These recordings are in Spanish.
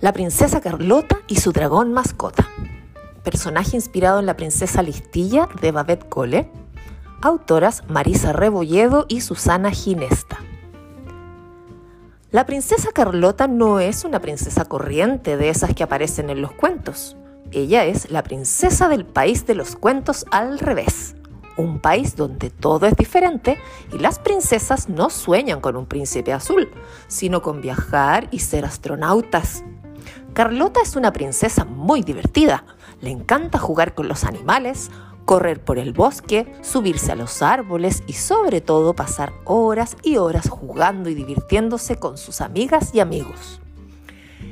La princesa Carlota y su dragón mascota. Personaje inspirado en la princesa Listilla de Babette Cole. Autoras Marisa Rebolledo y Susana Ginesta. La princesa Carlota no es una princesa corriente de esas que aparecen en los cuentos. Ella es la princesa del país de los cuentos al revés un país donde todo es diferente y las princesas no sueñan con un príncipe azul, sino con viajar y ser astronautas. Carlota es una princesa muy divertida. Le encanta jugar con los animales, correr por el bosque, subirse a los árboles y sobre todo pasar horas y horas jugando y divirtiéndose con sus amigas y amigos.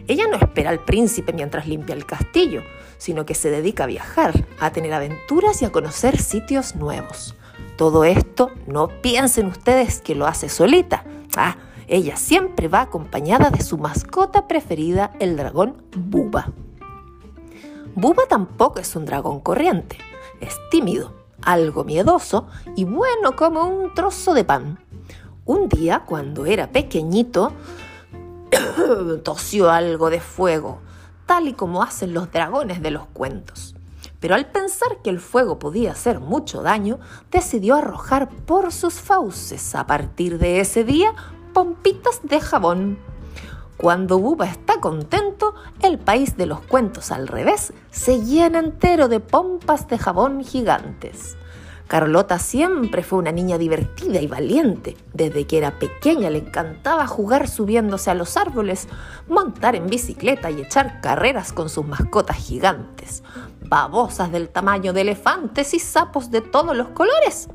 Ella no espera al príncipe mientras limpia el castillo, sino que se dedica a viajar, a tener aventuras y a conocer sitios nuevos. Todo esto no piensen ustedes que lo hace solita. Ah, ella siempre va acompañada de su mascota preferida, el dragón Buba. Buba tampoco es un dragón corriente, es tímido, algo miedoso y bueno como un trozo de pan. Un día, cuando era pequeñito, tosió algo de fuego, tal y como hacen los dragones de los cuentos. Pero al pensar que el fuego podía hacer mucho daño, decidió arrojar por sus fauces a partir de ese día pompitas de jabón. Cuando Buba está contento, el país de los cuentos al revés se llena entero de pompas de jabón gigantes. Carlota siempre fue una niña divertida y valiente. Desde que era pequeña le encantaba jugar subiéndose a los árboles, montar en bicicleta y echar carreras con sus mascotas gigantes, babosas del tamaño de elefantes y sapos de todos los colores.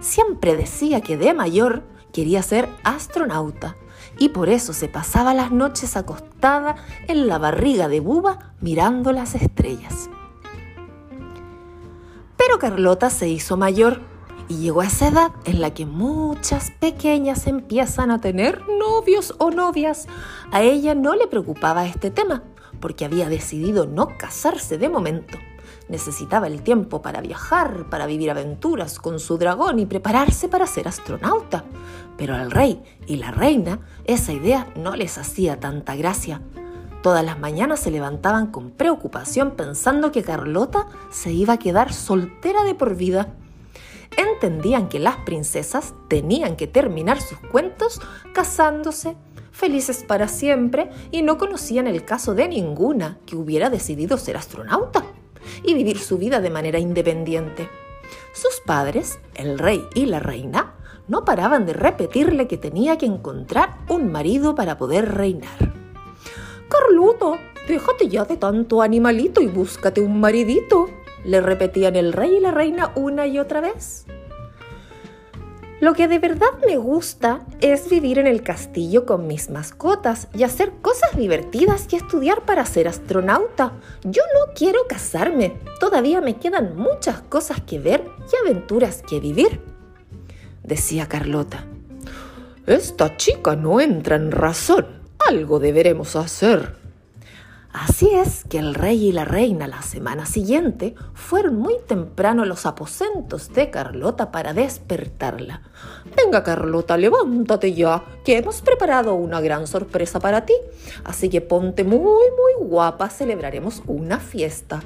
Siempre decía que de mayor quería ser astronauta y por eso se pasaba las noches acostada en la barriga de Buba mirando las estrellas. Pero Carlota se hizo mayor y llegó a esa edad en la que muchas pequeñas empiezan a tener novios o novias. A ella no le preocupaba este tema, porque había decidido no casarse de momento. Necesitaba el tiempo para viajar, para vivir aventuras con su dragón y prepararse para ser astronauta. Pero al rey y la reina esa idea no les hacía tanta gracia. Todas las mañanas se levantaban con preocupación pensando que Carlota se iba a quedar soltera de por vida. Entendían que las princesas tenían que terminar sus cuentos casándose, felices para siempre, y no conocían el caso de ninguna que hubiera decidido ser astronauta y vivir su vida de manera independiente. Sus padres, el rey y la reina, no paraban de repetirle que tenía que encontrar un marido para poder reinar. Carluto, déjate ya de tanto animalito y búscate un maridito, le repetían el rey y la reina una y otra vez. Lo que de verdad me gusta es vivir en el castillo con mis mascotas y hacer cosas divertidas y estudiar para ser astronauta. Yo no quiero casarme, todavía me quedan muchas cosas que ver y aventuras que vivir, decía Carlota. Esta chica no entra en razón algo deberemos hacer. Así es que el rey y la reina la semana siguiente fueron muy temprano a los aposentos de Carlota para despertarla. Venga Carlota, levántate ya, que hemos preparado una gran sorpresa para ti. Así que ponte muy, muy guapa, celebraremos una fiesta.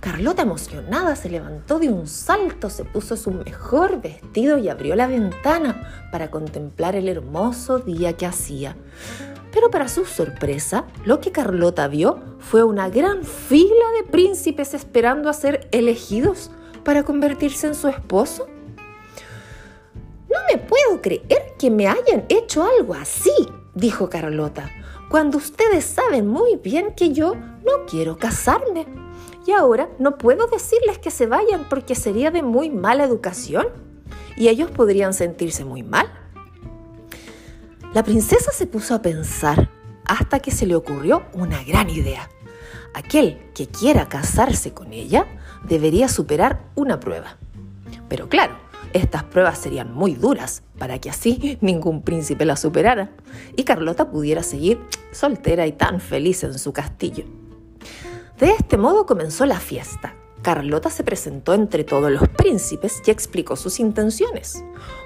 Carlota emocionada se levantó de un salto, se puso su mejor vestido y abrió la ventana para contemplar el hermoso día que hacía. Pero para su sorpresa, lo que Carlota vio fue una gran fila de príncipes esperando a ser elegidos para convertirse en su esposo. No me puedo creer que me hayan hecho algo así, dijo Carlota, cuando ustedes saben muy bien que yo no quiero casarme. Y ahora no puedo decirles que se vayan porque sería de muy mala educación y ellos podrían sentirse muy mal. La princesa se puso a pensar hasta que se le ocurrió una gran idea. Aquel que quiera casarse con ella debería superar una prueba. Pero claro, estas pruebas serían muy duras para que así ningún príncipe la superara y Carlota pudiera seguir soltera y tan feliz en su castillo. De este modo comenzó la fiesta. Carlota se presentó entre todos los príncipes y explicó sus intenciones.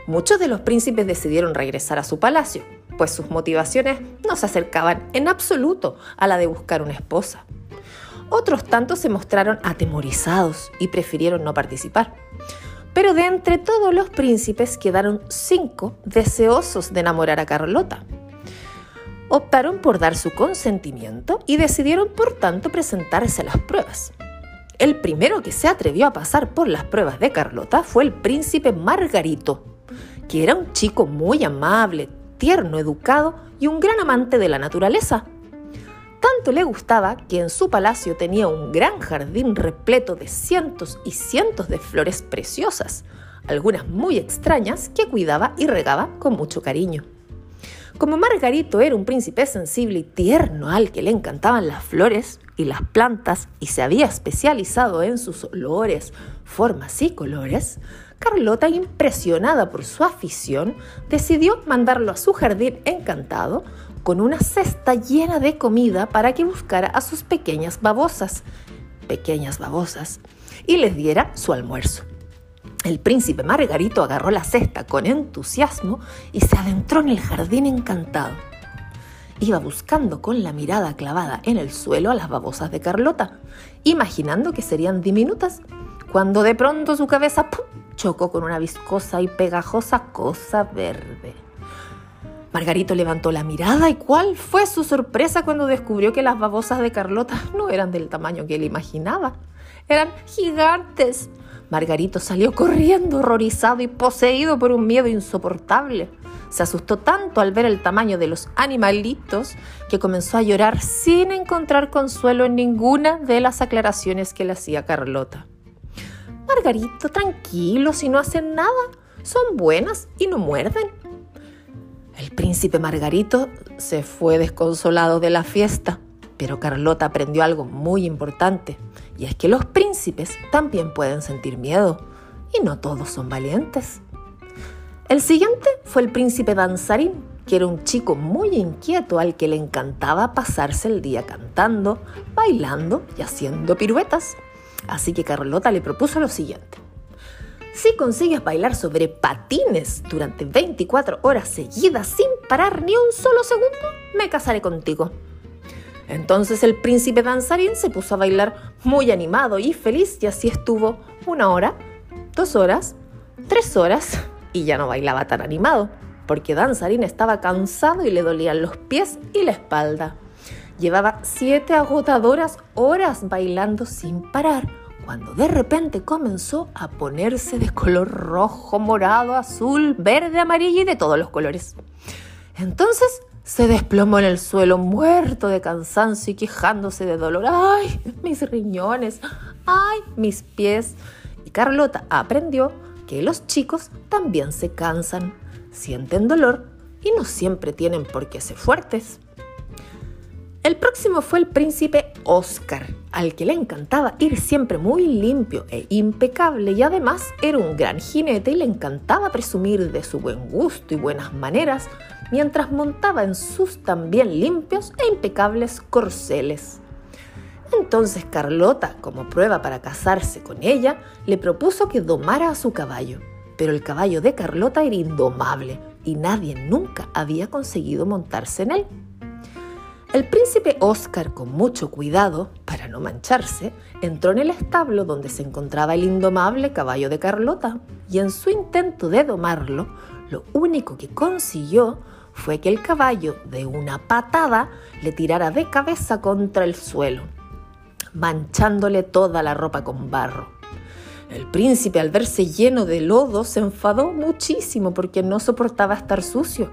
Muchos de los príncipes decidieron regresar a su palacio, pues sus motivaciones no se acercaban en absoluto a la de buscar una esposa. Otros tantos se mostraron atemorizados y prefirieron no participar. Pero de entre todos los príncipes quedaron cinco deseosos de enamorar a Carlota. Optaron por dar su consentimiento y decidieron por tanto presentarse a las pruebas. El primero que se atrevió a pasar por las pruebas de Carlota fue el príncipe Margarito, que era un chico muy amable, tierno, educado y un gran amante de la naturaleza. Tanto le gustaba que en su palacio tenía un gran jardín repleto de cientos y cientos de flores preciosas, algunas muy extrañas que cuidaba y regaba con mucho cariño. Como Margarito era un príncipe sensible y tierno al que le encantaban las flores y las plantas y se había especializado en sus olores, formas y colores, Carlota, impresionada por su afición, decidió mandarlo a su jardín encantado con una cesta llena de comida para que buscara a sus pequeñas babosas, pequeñas babosas, y les diera su almuerzo. El príncipe Margarito agarró la cesta con entusiasmo y se adentró en el jardín encantado. Iba buscando con la mirada clavada en el suelo a las babosas de Carlota, imaginando que serían diminutas, cuando de pronto su cabeza chocó con una viscosa y pegajosa cosa verde. Margarito levantó la mirada y cuál fue su sorpresa cuando descubrió que las babosas de Carlota no eran del tamaño que él imaginaba. Eran gigantes, Margarito salió corriendo horrorizado y poseído por un miedo insoportable. Se asustó tanto al ver el tamaño de los animalitos que comenzó a llorar sin encontrar consuelo en ninguna de las aclaraciones que le hacía Carlota. Margarito, tranquilo, si no hacen nada, son buenas y no muerden. El príncipe Margarito se fue desconsolado de la fiesta, pero Carlota aprendió algo muy importante. Y es que los príncipes también pueden sentir miedo, y no todos son valientes. El siguiente fue el príncipe danzarín, que era un chico muy inquieto al que le encantaba pasarse el día cantando, bailando y haciendo piruetas. Así que Carlota le propuso lo siguiente. Si consigues bailar sobre patines durante 24 horas seguidas sin parar ni un solo segundo, me casaré contigo. Entonces el príncipe danzarín se puso a bailar muy animado y feliz y así estuvo una hora, dos horas, tres horas y ya no bailaba tan animado, porque danzarín estaba cansado y le dolían los pies y la espalda. Llevaba siete agotadoras horas bailando sin parar, cuando de repente comenzó a ponerse de color rojo, morado, azul, verde, amarillo y de todos los colores. Entonces se desplomó en el suelo muerto de cansancio y quejándose de dolor. ¡Ay, mis riñones! ¡Ay, mis pies! Y Carlota aprendió que los chicos también se cansan, sienten dolor y no siempre tienen por qué ser fuertes. El próximo fue el príncipe Oscar, al que le encantaba ir siempre muy limpio e impecable y además era un gran jinete y le encantaba presumir de su buen gusto y buenas maneras mientras montaba en sus también limpios e impecables corceles. Entonces Carlota, como prueba para casarse con ella, le propuso que domara a su caballo. Pero el caballo de Carlota era indomable y nadie nunca había conseguido montarse en él. El príncipe Oscar, con mucho cuidado, para no mancharse, entró en el establo donde se encontraba el indomable caballo de Carlota y en su intento de domarlo, lo único que consiguió fue que el caballo de una patada le tirara de cabeza contra el suelo, manchándole toda la ropa con barro. El príncipe al verse lleno de lodo se enfadó muchísimo porque no soportaba estar sucio.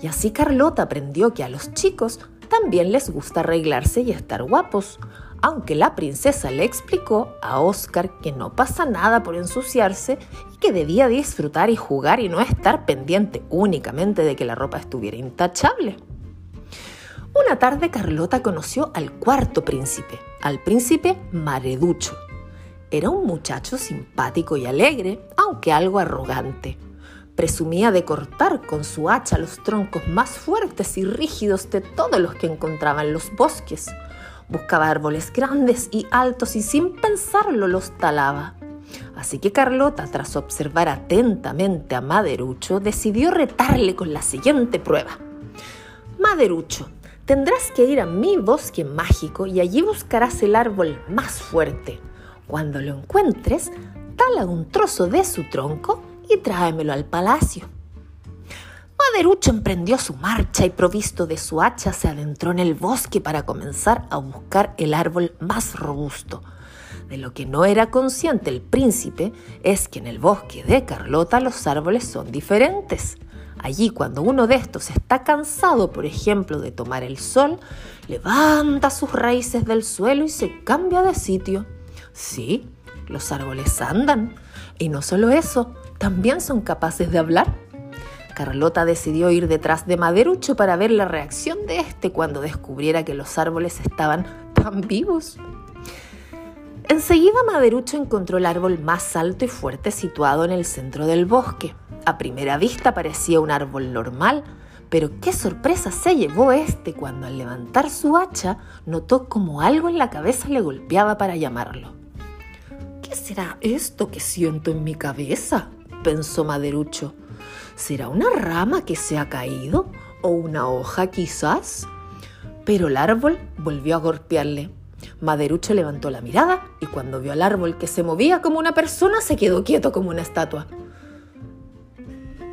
Y así Carlota aprendió que a los chicos también les gusta arreglarse y estar guapos, aunque la princesa le explicó a Oscar que no pasa nada por ensuciarse y que debía disfrutar y jugar y no estar pendiente únicamente de que la ropa estuviera intachable. Una tarde Carlota conoció al cuarto príncipe, al príncipe Mareducho. Era un muchacho simpático y alegre, aunque algo arrogante. Presumía de cortar con su hacha los troncos más fuertes y rígidos de todos los que encontraba en los bosques Buscaba árboles grandes y altos y sin pensarlo los talaba. Así que Carlota, tras observar atentamente a Maderucho, decidió retarle con la siguiente prueba. Maderucho, tendrás que ir a mi bosque mágico y allí buscarás el árbol más fuerte. Cuando lo encuentres, tala un trozo de su tronco y tráemelo al palacio. Maderucho emprendió su marcha y provisto de su hacha se adentró en el bosque para comenzar a buscar el árbol más robusto. De lo que no era consciente el príncipe es que en el bosque de Carlota los árboles son diferentes. Allí cuando uno de estos está cansado, por ejemplo, de tomar el sol, levanta sus raíces del suelo y se cambia de sitio. Sí, los árboles andan. Y no solo eso, también son capaces de hablar. Carlota decidió ir detrás de Maderucho para ver la reacción de este cuando descubriera que los árboles estaban tan vivos. Enseguida Maderucho encontró el árbol más alto y fuerte situado en el centro del bosque. A primera vista parecía un árbol normal, pero qué sorpresa se llevó este cuando al levantar su hacha notó como algo en la cabeza le golpeaba para llamarlo. ¿Qué será esto que siento en mi cabeza? Pensó Maderucho. ¿Será una rama que se ha caído? ¿O una hoja quizás? Pero el árbol volvió a golpearle. Maderucho levantó la mirada y cuando vio al árbol que se movía como una persona se quedó quieto como una estatua.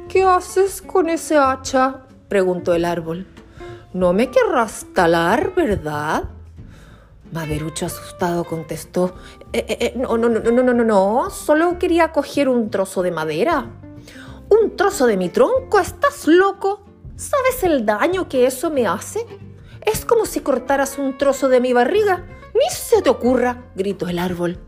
¿Qué haces con ese hacha? preguntó el árbol. No me querrás talar, ¿verdad? Maderucho asustado contestó, eh, eh, eh, no, no, no, no, no, no, no, solo quería coger un trozo de madera. ¿Un trozo de mi tronco? ¿Estás loco? ¿Sabes el daño que eso me hace? Es como si cortaras un trozo de mi barriga. Ni se te ocurra, gritó el árbol.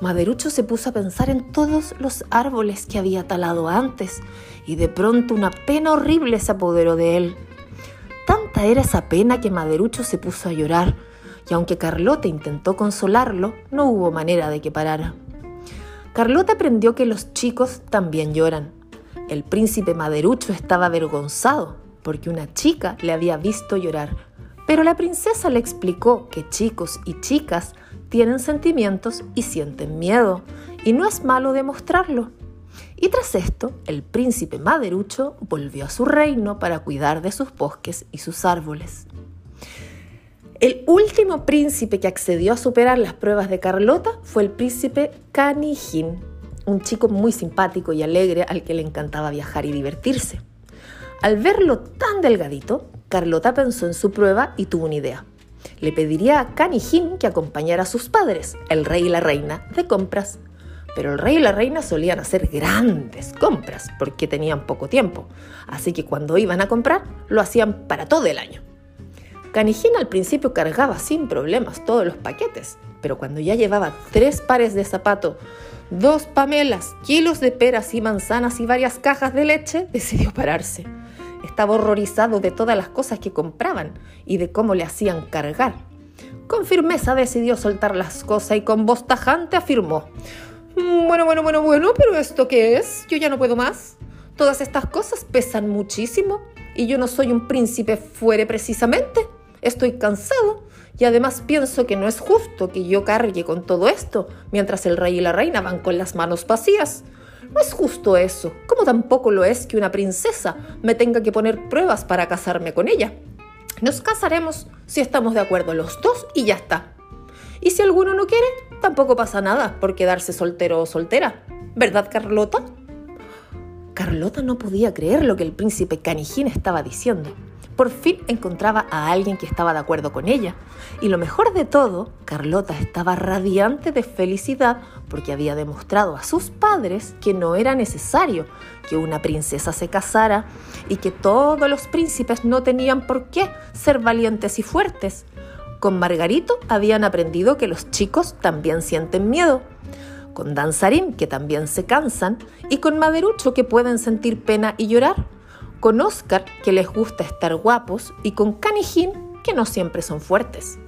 Maderucho se puso a pensar en todos los árboles que había talado antes y de pronto una pena horrible se apoderó de él. Tanta era esa pena que Maderucho se puso a llorar y aunque Carlota intentó consolarlo, no hubo manera de que parara. Carlota aprendió que los chicos también lloran el príncipe Maderucho estaba avergonzado porque una chica le había visto llorar, pero la princesa le explicó que chicos y chicas tienen sentimientos y sienten miedo, y no es malo demostrarlo. Y tras esto, el príncipe Maderucho volvió a su reino para cuidar de sus bosques y sus árboles. El último príncipe que accedió a superar las pruebas de Carlota fue el príncipe Canijín, un chico muy simpático y alegre al que le encantaba viajar y divertirse. Al verlo tan delgadito, Carlota pensó en su prueba y tuvo una idea. Le pediría a Canijín que acompañara a sus padres, el rey y la reina, de compras. Pero el rey y la reina solían hacer grandes compras porque tenían poco tiempo, así que cuando iban a comprar lo hacían para todo el año. Canijín al principio cargaba sin problemas todos los paquetes, pero cuando ya llevaba tres pares de zapatos, dos pamelas, kilos de peras y manzanas y varias cajas de leche, decidió pararse. Estaba horrorizado de todas las cosas que compraban y de cómo le hacían cargar. Con firmeza decidió soltar las cosas y con voz tajante afirmó, bueno, bueno, bueno, bueno, pero ¿esto qué es? Yo ya no puedo más. Todas estas cosas pesan muchísimo y yo no soy un príncipe fuere precisamente. Estoy cansado y además pienso que no es justo que yo cargue con todo esto mientras el rey y la reina van con las manos vacías. No es justo eso, como tampoco lo es que una princesa me tenga que poner pruebas para casarme con ella. Nos casaremos si estamos de acuerdo los dos y ya está. Y si alguno no quiere, tampoco pasa nada por quedarse soltero o soltera. ¿Verdad, Carlota? Carlota no podía creer lo que el príncipe Canijín estaba diciendo. Por fin encontraba a alguien que estaba de acuerdo con ella. Y lo mejor de todo, Carlota estaba radiante de felicidad porque había demostrado a sus padres que no era necesario que una princesa se casara y que todos los príncipes no tenían por qué ser valientes y fuertes. Con Margarito habían aprendido que los chicos también sienten miedo con Danzarín, que también se cansan, y con Maderucho, que pueden sentir pena y llorar con Oscar, que les gusta estar guapos, y con Canijín, que no siempre son fuertes.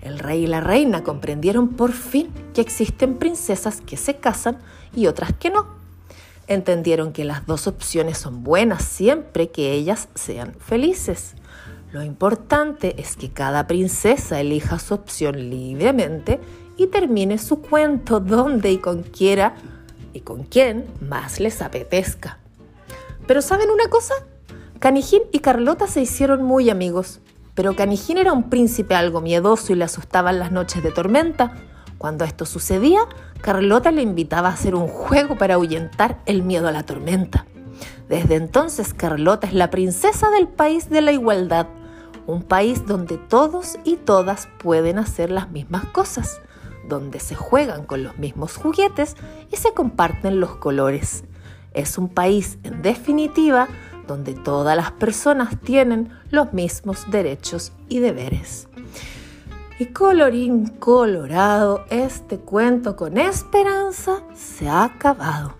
El rey y la reina comprendieron por fin que existen princesas que se casan y otras que no. Entendieron que las dos opciones son buenas siempre que ellas sean felices. Lo importante es que cada princesa elija su opción libremente y termine su cuento donde y con quiera quien más les apetezca. Pero ¿saben una cosa? Canijín y Carlota se hicieron muy amigos, pero Canijín era un príncipe algo miedoso y le asustaban las noches de tormenta. Cuando esto sucedía, Carlota le invitaba a hacer un juego para ahuyentar el miedo a la tormenta. Desde entonces Carlota es la princesa del país de la igualdad, un país donde todos y todas pueden hacer las mismas cosas, donde se juegan con los mismos juguetes y se comparten los colores. Es un país, en definitiva, donde todas las personas tienen los mismos derechos y deberes. Y colorín colorado, este cuento con esperanza se ha acabado.